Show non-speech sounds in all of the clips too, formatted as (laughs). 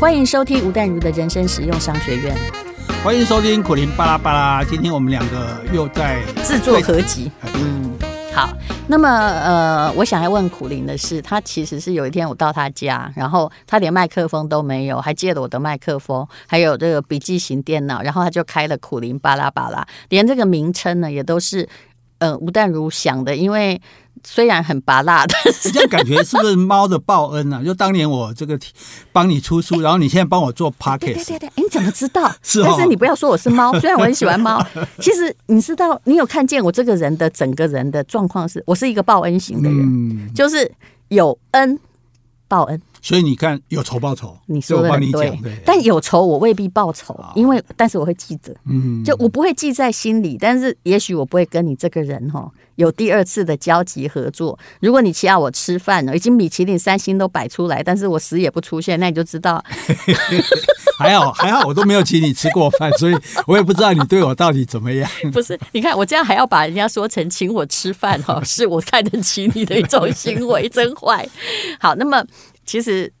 欢迎收听吴淡如的人生实用商学院。欢迎收听苦苓巴拉巴拉。今天我们两个又在制作合集。嗯，好。那么呃，我想要问苦苓的是，他其实是有一天我到他家，然后他连麦克风都没有，还借了我的麦克风，还有这个笔记型电脑，然后他就开了苦苓巴拉巴拉，连这个名称呢也都是呃吴淡如想的，因为。虽然很拔辣的，你这样感觉是不是猫的报恩啊？就当年我这个帮你出书，然后你现在帮我做 podcast。对对对，哎，你怎么知道？(laughs) 是，但是你不要说我是猫，虽然我很喜欢猫，(laughs) 其实你知道，你有看见我这个人的整个人的状况是，我是一个报恩型的人，嗯、就是有恩报恩。所以你看，有仇报仇，你说的很对。但有仇我未必报仇，因为但是我会记着，嗯，就我不会记在心里。但是也许我不会跟你这个人哈有第二次的交集合作。如果你请我吃饭了，已经米其林三星都摆出来，但是我死也不出现，那你就知道。还 (laughs) 好还好，我都没有请你吃过饭，所以我也不知道你对我到底怎么样。不是，你看我这样还要把人家说成请我吃饭哈，(laughs) 是我看得起你的一种行为，真坏。好，那么。其实，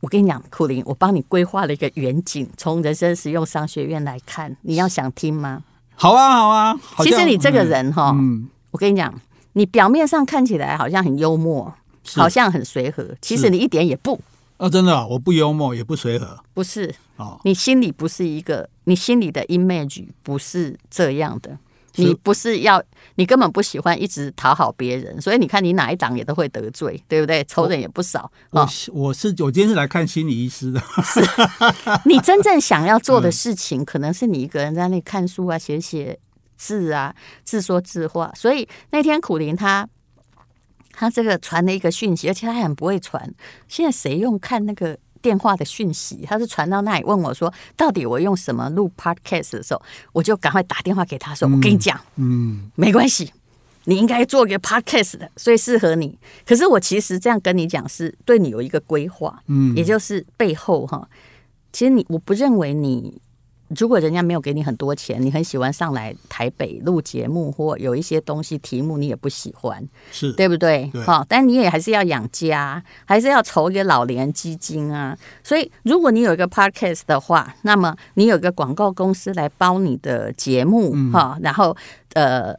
我跟你讲，苦林，我帮你规划了一个远景，从人生实用商学院来看，你要想听吗？好啊，好啊。其实你这个人哈，嗯，我跟你讲，你表面上看起来好像很幽默，好像很随和，其实你一点也不。啊，真的啊，我不幽默，也不随和。不是，哦，你心里不是一个，你心里的 image 不是这样的。你不是要，你根本不喜欢一直讨好别人，所以你看你哪一档也都会得罪，对不对？仇人也不少。我我是我今天是来看心理医师的。是，(laughs) 你真正想要做的事情，可能是你一个人在那里看书啊，写写字啊，自说自话。所以那天苦林他他这个传了一个讯息，而且他很不会传。现在谁用看那个？电话的讯息，他是传到那里问我说：“到底我用什么录 Podcast 的时候，我就赶快打电话给他说：‘我跟你讲，嗯，没关系，你应该做一个 Podcast 的，所以适合你。’可是我其实这样跟你讲，是对你有一个规划，嗯，也就是背后哈，其实你我不认为你。”如果人家没有给你很多钱，你很喜欢上来台北录节目，或有一些东西题目你也不喜欢，是对不对？好，但你也还是要养家，还是要筹一个老年基金啊。所以，如果你有一个 podcast 的话，那么你有一个广告公司来包你的节目哈，嗯、然后呃，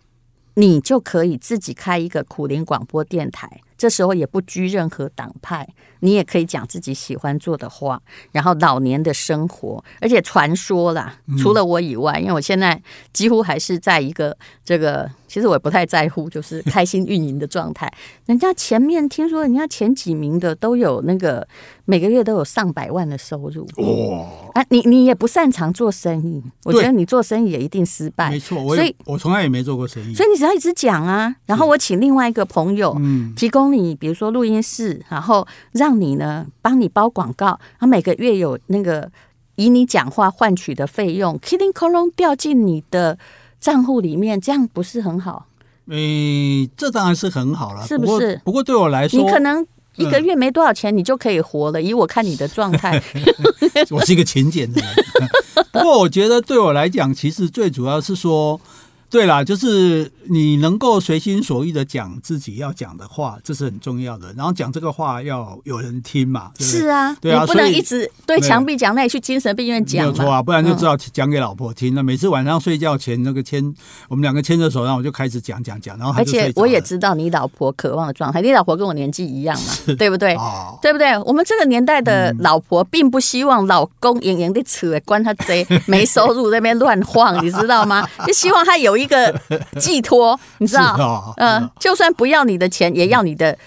你就可以自己开一个苦苓广播电台。这时候也不拘任何党派，你也可以讲自己喜欢做的话，然后老年的生活，而且传说啦，除了我以外，因为我现在几乎还是在一个这个。其实我也不太在乎，就是开心运营的状态。(laughs) 人家前面听说，人家前几名的都有那个每个月都有上百万的收入。哇！啊，你你也不擅长做生意，我觉得你做生意也一定失败。没错，所以我从来也没做过生意。所以你只要一直讲啊，然后我请另外一个朋友提供你，比如说录音室，然后让你呢帮你包广告，他每个月有那个以你讲话换取的费用，killing colon 掉进你的。账户里面这样不是很好？诶、欸，这当然是很好了，是不是？不过，不过对我来说，你可能一个月没多少钱，你就可以活了。嗯、以我看你的状态，(laughs) 我是一个勤俭的人。(laughs) 不过我觉得对我来讲，其实最主要是说。对啦，就是你能够随心所欲的讲自己要讲的话，这是很重要的。然后讲这个话要有人听嘛，对对？是啊，对啊，你不能一直对墙壁讲，那你去精神病院讲。没有错啊，不然就知道讲给老婆听。那、嗯、每次晚上睡觉前那个牵，我们两个牵着手，然后我就开始讲讲讲，然后而且我也知道你老婆渴望的状态，你老婆跟我年纪一样嘛，(laughs) 对不对？哦、对不对？我们这个年代的老婆并不希望老公盈盈的扯，关他贼没收入在那边乱晃，你知道吗？就希望他有。一个寄托，(laughs) 你知道？嗯，就算不要你的钱，也要你的，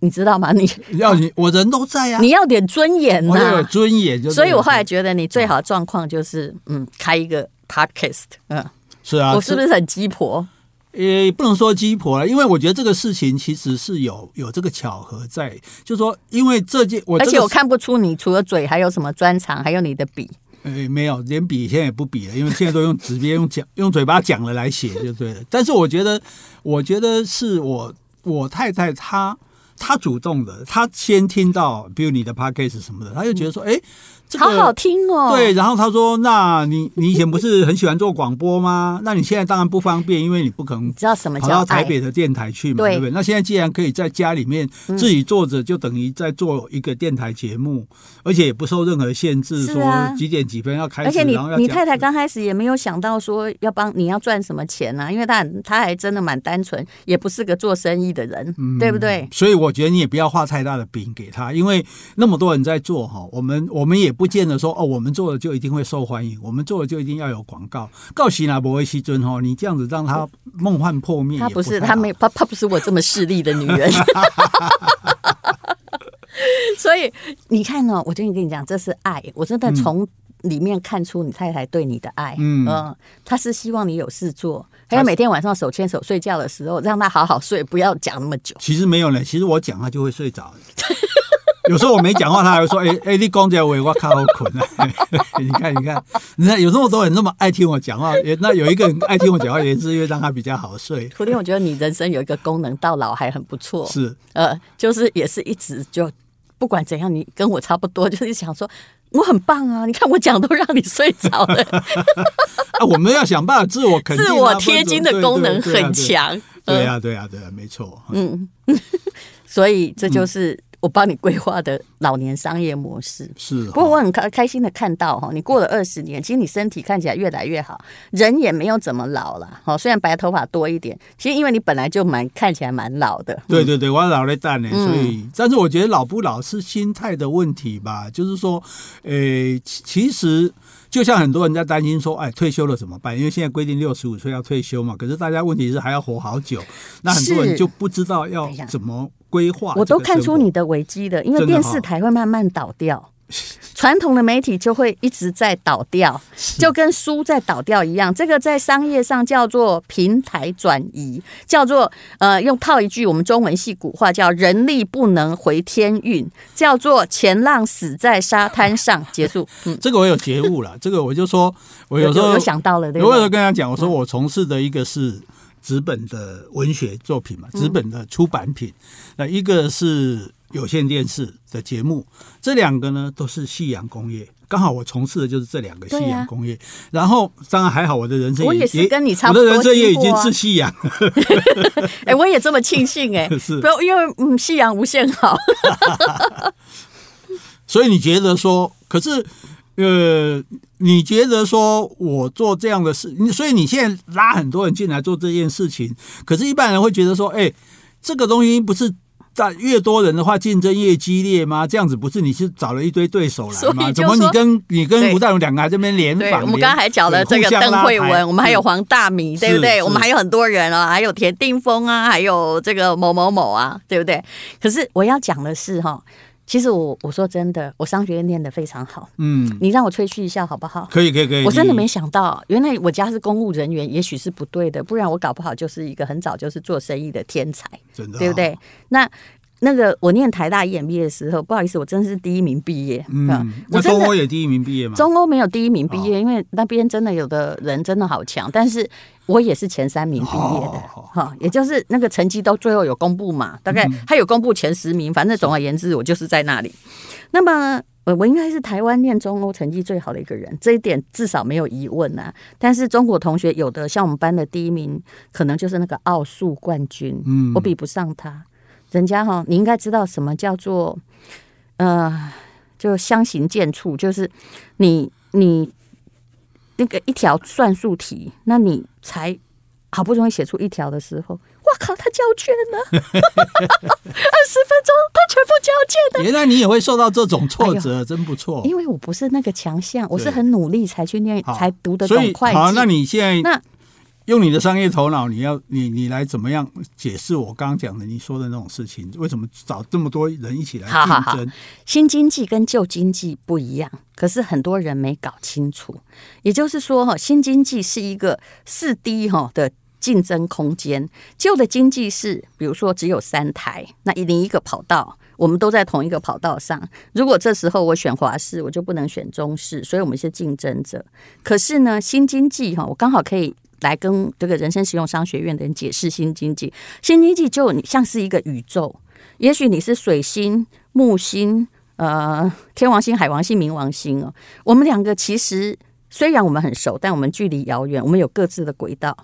你知道吗？你要你，我人都在啊，你要点尊严呐，有尊严就。所以我后来觉得，你最好的状况就是，嗯，开一个 podcast。嗯，是啊，我是不是很鸡婆？也不能说鸡婆了，因为我觉得这个事情其实是有有这个巧合在，就是说，因为这件我，而且我看不出你除了嘴还有什么专长，还有你的笔。哎，没有，连比现在也不比了，因为现在都用直接用讲用嘴巴讲了来写就对了。但是我觉得，(laughs) 我觉得是我我太太她她主动的，她先听到，比如你的 podcast 什么的，她就觉得说，哎、嗯。这个、好好听哦！对，然后他说：“那你你以前不是很喜欢做广播吗？(laughs) 那你现在当然不方便，因为你不可能知道什么跑到台北的电台去嘛，对不对？那现在既然可以在家里面自己做着，就等于在做一个电台节目，嗯、而且也不受任何限制，说几点几分要开始。而且你你太太刚开始也没有想到说要帮你要赚什么钱呢、啊？因为他他还真的蛮单纯，也不是个做生意的人，嗯、对不对？所以我觉得你也不要画太大的饼给他，因为那么多人在做哈，我们我们也。”不见得说哦，我们做的就一定会受欢迎，我们做的就一定要有广告。告喜拿伯威西尊哦，你这样子让他梦幻破灭。他不是他没他他不是我这么势利的女人。(laughs) 所以你看呢、哦，我就跟你讲，这是爱。我真的从里面看出你太太对你的爱。嗯，他、呃、是希望你有事做，还有每天晚上手牵手睡觉的时候，让他好好睡，不要讲那么久。其实没有呢，其实我讲他就会睡着。(laughs) 有时候我没讲话，他还会说：“哎、欸、哎、欸，你讲这话，我靠，好困啊！” (laughs) 你看，你看，你看，有这么多人那么爱听我讲话，那有一个人爱听我讲话，也是因为让他比较好睡。昨天，我觉得你人生有一个功能，到老还很不错。是，呃，就是也是一直就不管怎样，你跟我差不多，就是想说我很棒啊！你看我讲都让你睡着了。(laughs) 啊，我们要想办法自我肯定、自我贴金的功能很强。对呀，对呀，对呀，没错。嗯，(laughs) 所以这就是。嗯我帮你规划的老年商业模式是，不过我很开开心的看到哈，你过了二十年，其实你身体看起来越来越好，人也没有怎么老了哈。虽然白头发多一点，其实因为你本来就蛮看起来蛮老的。对对对，我老了蛋呢，所以、嗯，但是我觉得老不老是心态的问题吧。就是说，呃，其实就像很多人在担心说，哎，退休了怎么办？因为现在规定六十五岁要退休嘛。可是大家问题是还要活好久，那很多人就不知道要怎么。规划，我都看出你的危机的，因为电视台会慢慢倒掉，传统的媒体就会一直在倒掉，就跟书在倒掉一样。这个在商业上叫做平台转移，叫做呃，用套一句我们中文系古话叫“人力不能回天运”，叫做“前浪死在沙滩上”。结束。(laughs) 嗯，这个我有觉悟了，这个我就说，我有时候有想到了，对，我有时候跟他讲，我说我从事的一个是。纸本的文学作品嘛，纸本的出版品，那、嗯、一个是有线电视的节目，这两个呢都是夕阳工业，刚好我从事的就是这两个夕阳工业。啊、然后当然还好，我的人生也，我也是跟你差不多，我的人生也已经是夕阳。(laughs) 哎，我也这么庆幸哎，(laughs) 是，不要因为嗯，夕阳无限好。(laughs) 所以你觉得说，可是。呃，你觉得说我做这样的事，所以你现在拉很多人进来做这件事情，可是，一般人会觉得说，哎，这个东西不是在越多人的话，竞争越激烈吗？这样子不是你是找了一堆对手来吗？怎么你跟你跟吴淡如两个还这边联访？我们刚才还讲了这个邓慧文，我们还有黄大米，对不对？我们还有很多人啊，还有田定峰啊，还有这个某某某啊，对不对？可是我要讲的是哈。其实我我说真的，我商学院念的非常好。嗯，你让我吹嘘一下好不好？可以可以可以。我真的没想到，原来我家是公务人员，也许是不对的，不然我搞不好就是一个很早就是做生意的天才，真的，对不对？那。那个我念台大 EMBA 的时候，不好意思，我真的是第一名毕业。嗯，我中欧也第一名毕业吗？中欧没有第一名毕业，哦，因为那边真的有的人真的好强，但是我也是前三名毕业的。哈，哦，也就是那个成绩都最后有公布嘛，大概他有公布前十名，反正总而言之，我就是在那里。那么我我应该是台湾念中欧成绩最好的一个人，这一点至少没有疑问啊。但是中国同学有的像我们班的第一名，可能就是那个奥数冠军，嗯，我比不上他。人家哈，你应该知道什么叫做，呃，就相形见绌，就是你你那个一条算术题，那你才好不容易写出一条的时候，哇靠，他交卷了，二十分钟他全部交卷了。原来你也会受到这种挫折，哎、真不错。因为我不是那个强项，我是很努力才去念，才读得懂会计。好，那你现在那。用你的商业头脑，你要你你来怎么样解释我刚刚讲的你说的那种事情？为什么找这么多人一起来竞争？好好好，新经济跟旧经济不一样，可是很多人没搞清楚。也就是说，哈，新经济是一个四 D 哈的竞争空间，旧的经济是，比如说只有三台，那一零一个跑道，我们都在同一个跑道上。如果这时候我选华视，我就不能选中视，所以我们是竞争者。可是呢，新经济哈，我刚好可以。来跟这个人生实用商学院的人解释新经济，新经济就像是一个宇宙，也许你是水星、木星、呃，天王星、海王星、冥王星哦。我们两个其实虽然我们很熟，但我们距离遥远，我们有各自的轨道。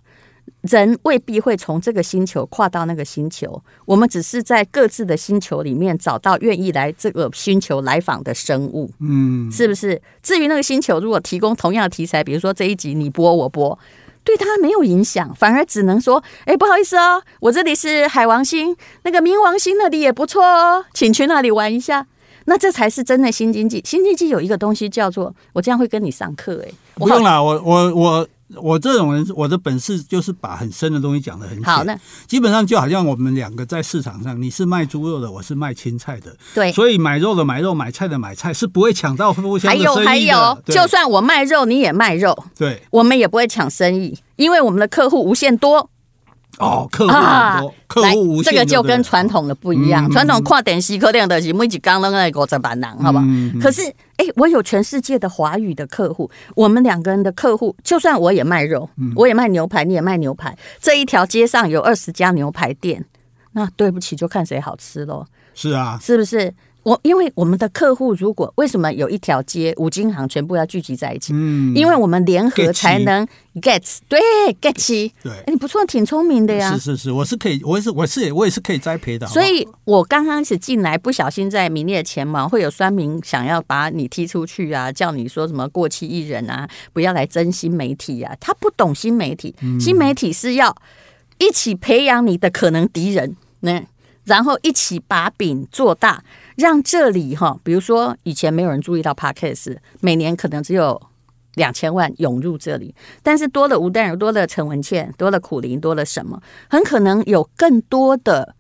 人未必会从这个星球跨到那个星球，我们只是在各自的星球里面找到愿意来这个星球来访的生物，嗯，是不是？至于那个星球如果提供同样的题材，比如说这一集你播我播，对他没有影响，反而只能说，哎，不好意思哦，我这里是海王星，那个冥王星那里也不错哦，请去那里玩一下。那这才是真的新经济。新经济有一个东西叫做，我这样会跟你上课，哎，不用了，我我我。我这种人，我的本事就是把很深的东西讲得很浅。好，那基本上就好像我们两个在市场上，你是卖猪肉的，我是卖青菜的。对，所以买肉的买肉，买菜的买菜，是不会抢到互相的生意的。还有还有，就算我卖肉，你也卖肉，对，我们也不会抢生意，因为我们的客户无限多。哦，客户很多，啊、客户无限，这个就跟传统的不一样。传、嗯、统跨点西客量的，每几刚刚那个在板囊，好不好？嗯、可是，哎、欸，我有全世界的华语的客户，我们两个人的客户，就算我也卖肉，嗯、我也卖牛排，你也卖牛排，这一条街上有二十家牛排店，那对不起，就看谁好吃喽。是啊，是不是？我因为我们的客户，如果为什么有一条街五金行全部要聚集在一起？嗯，因为我们联合才能 get 对 get 起。对，你不错，挺聪明的呀。是是是，我是可以，我也是我是我也是可以栽培的。所以我刚开始进来，不小心在名列前茅，会有酸民想要把你踢出去啊，叫你说什么过气艺人啊，不要来争新媒体啊。他不懂新媒体，新媒体是要一起培养你的可能敌人，那然后一起把饼做大。让这里哈，比如说以前没有人注意到 Podcast，每年可能只有两千万涌入这里，但是多了吴淡如，多了陈文茜，多了苦苓，多了什么，很可能有更多的。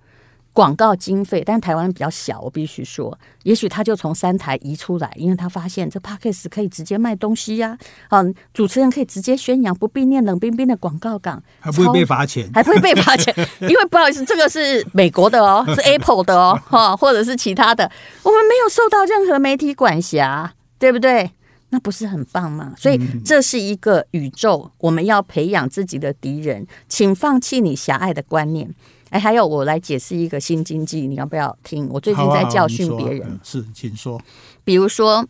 广告经费，但台湾比较小，我必须说，也许他就从三台移出来，因为他发现这 Podcast 可以直接卖东西呀、啊，嗯，主持人可以直接宣扬，不必念冷冰冰的广告稿，还不会被罚钱，还不会被罚钱，(laughs) 因为不好意思，这个是美国的哦，(laughs) 是 Apple 的哦，哈，或者是其他的，我们没有受到任何媒体管辖，对不对？那不是很棒吗？所以这是一个宇宙，我们要培养自己的敌人，请放弃你狭隘的观念。哎，还有我来解释一个新经济，你要不要听？我最近在教训别人，嗯、是，请说。比如说，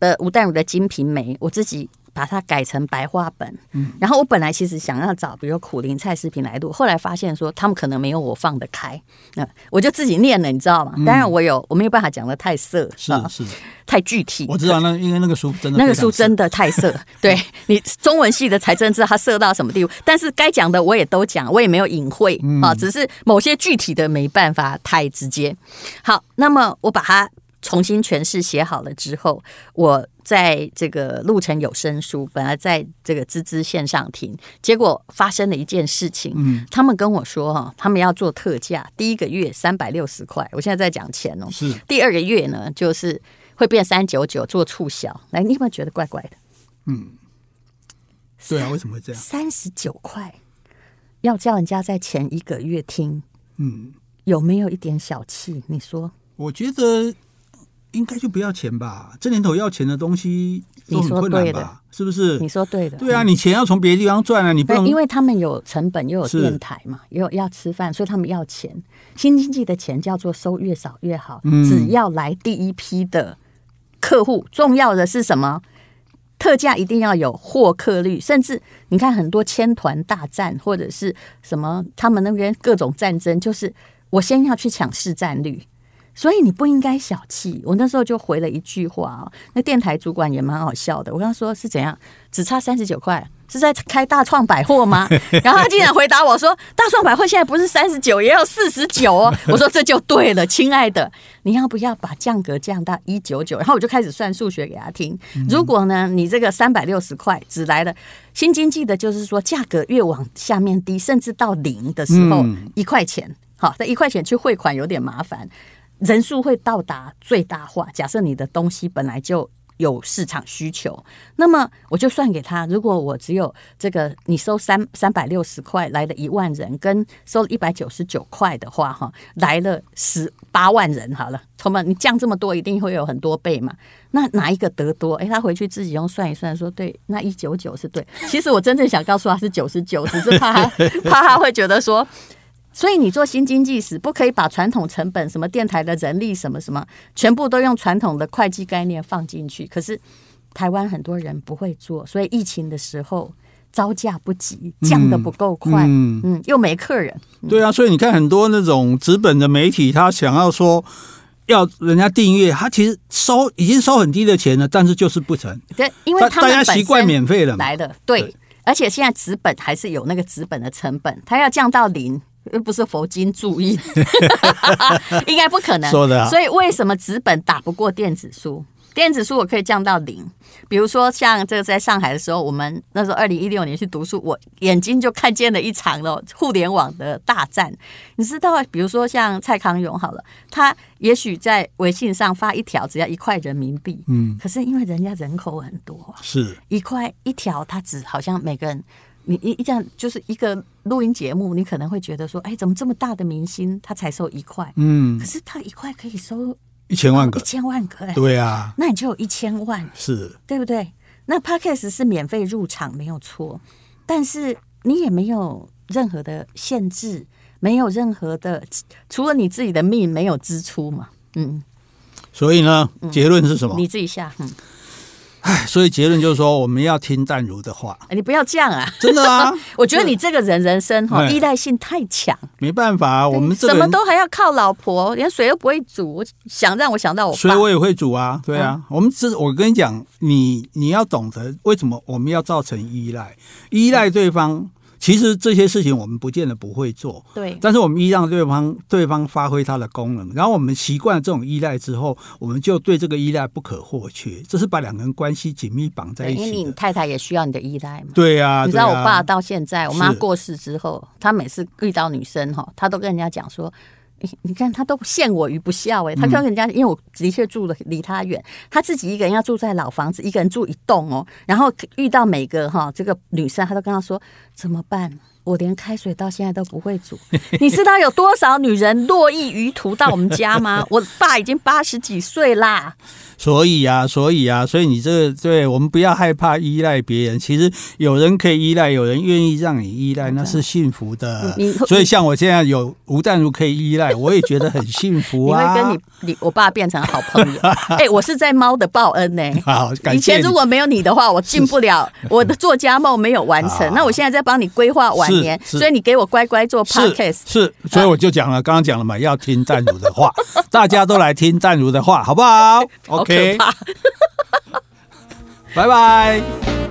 呃，吴淡如的《金瓶梅》，我自己。把它改成白话本，嗯，然后我本来其实想要找比如苦苓菜视频来录，后来发现说他们可能没有我放得开，那我就自己念了，你知道吗？当然我有，我没有办法讲的太色，是是太具体。我知道那因为那个书真的那个书真的太色，对 (laughs) 你中文系的才真知道它色到什么地步。但是该讲的我也都讲，我也没有隐晦啊，只是某些具体的没办法太直接。好，那么我把它。重新诠释写好了之后，我在这个路程有声书，本来在这个滋滋线上听，结果发生了一件事情。嗯，他们跟我说哈，他们要做特价，第一个月三百六十块。我现在在讲钱哦，是第二个月呢，就是会变三九九做促销。来，你有没有觉得怪怪的？嗯，对啊，为什么会这样？三十九块要叫人家在前一个月听，嗯，有没有一点小气？你说？我觉得。应该就不要钱吧？这年头要钱的东西都很困难吧？是不是？你说对的。对啊，你钱要从别的地方赚啊，你不能。因为他们有成本，又有电台嘛，又要吃饭，所以他们要钱。新经济的钱叫做收越少越好，只要来第一批的客户。重要的是什么？特价一定要有获客率，甚至你看很多千团大战或者是什么，他们那边各种战争，就是我先要去抢市占率。所以你不应该小气。我那时候就回了一句话啊，那电台主管也蛮好笑的。我跟他说是怎样，只差三十九块，是在开大创百货吗？(laughs) 然后他竟然回答我说，大创百货现在不是三十九，也要四十九哦。我说这就对了，亲爱的，(laughs) 你要不要把价格降到一九九？然后我就开始算数学给他听。如果呢，你这个三百六十块只来了新经济的，就是说价格越往下面低，甚至到零的时候，一块钱，好，那一块钱去汇款有点麻烦。人数会到达最大化。假设你的东西本来就有市场需求，那么我就算给他。如果我只有这个，你收三三百六十块来了一万人，跟收一百九十九块的话，哈，来了十八万人，好了，同们，你降这么多，一定会有很多倍嘛。那哪一个得多？哎，他回去自己用算一算，说对，那一九九是对。其实我真正想告诉他是九十九，只是怕他 (laughs) 怕他会觉得说。所以你做新经济史，不可以把传统成本、什么电台的人力、什么什么，全部都用传统的会计概念放进去。可是台湾很多人不会做，所以疫情的时候招架不及，降的不够快，嗯，嗯，又没客人。对啊，所以你看很多那种纸本的媒体，他想要说要人家订阅，他其实收已经收很低的钱了，但是就是不成。对，因为大家习惯免费了来的，对。而且现在纸本还是有那个纸本的成本，它要降到零，又不是佛经注意，(laughs) 应该不可能。说的啊。所以为什么纸本打不过电子书？电子书我可以降到零，比如说像这个在上海的时候，我们那时候二零一六年去读书，我眼睛就看见了一场了互联网的大战。你知道，比如说像蔡康永好了，他也许在微信上发一条只要一块人民币，嗯，可是因为人家人口很多，是一块一条，他只好像每个人，你一一这样就是一个录音节目，你可能会觉得说，哎，怎么这么大的明星他才收一块，嗯，可是他一块可以收。一千万个，一千万个，哎，对啊，那你就有一千万，是，对不对？那 Podcast 是免费入场没有错，但是你也没有任何的限制，没有任何的，除了你自己的命没有支出嘛，嗯，所以呢，结论是什么？你自己下，嗯。唉，所以结论就是说，我们要听淡如的话。你不要这样啊！真的啊！(laughs) 我觉得你这个人人生哈依赖性太强。没办法啊，我们什么都还要靠老婆，连水都不会煮。我想让我想到我爸，水我也会煮啊。对啊，我们这，我跟你讲，你你要懂得为什么我们要造成依赖，依赖对方。其实这些事情我们不见得不会做，对。但是我们依让对方，对方发挥他的功能，然后我们习惯了这种依赖之后，我们就对这个依赖不可或缺。这是把两个人关系紧密绑在一起。因为你太太也需要你的依赖嘛。对呀。你知道我爸到现在，我妈过世之后，他每次遇到女生哈，他都跟人家讲说。你看他都陷我于不孝哎，他跟人家，因为我的确住的离他远，他自己一个人要住在老房子，一个人住一栋哦，然后遇到每个哈这个女生，他都跟他说怎么办？我连开水到现在都不会煮，你知道有多少女人络绎于途到我们家吗？我爸已经八十几岁啦。所以啊，所以啊，所以你这个对我们不要害怕依赖别人。其实有人可以依赖，有人愿意让你依赖，那是幸福的。所以像我现在有吴淡如可以依赖，我也觉得很幸福 (laughs) 啊。你会跟你你我爸变成好朋友？哎、欸，我是在猫的报恩呢、欸。好，感谢。以前如果没有你的话，我进不了我的作家梦没有完成。(laughs) 那我现在在帮你规划晚年，所以你给我乖乖做 podcast。是，所以我就讲了，刚刚讲了嘛，要听淡如的话，(laughs) 大家都来听淡如的话，好不好？OK。(laughs) 拜拜。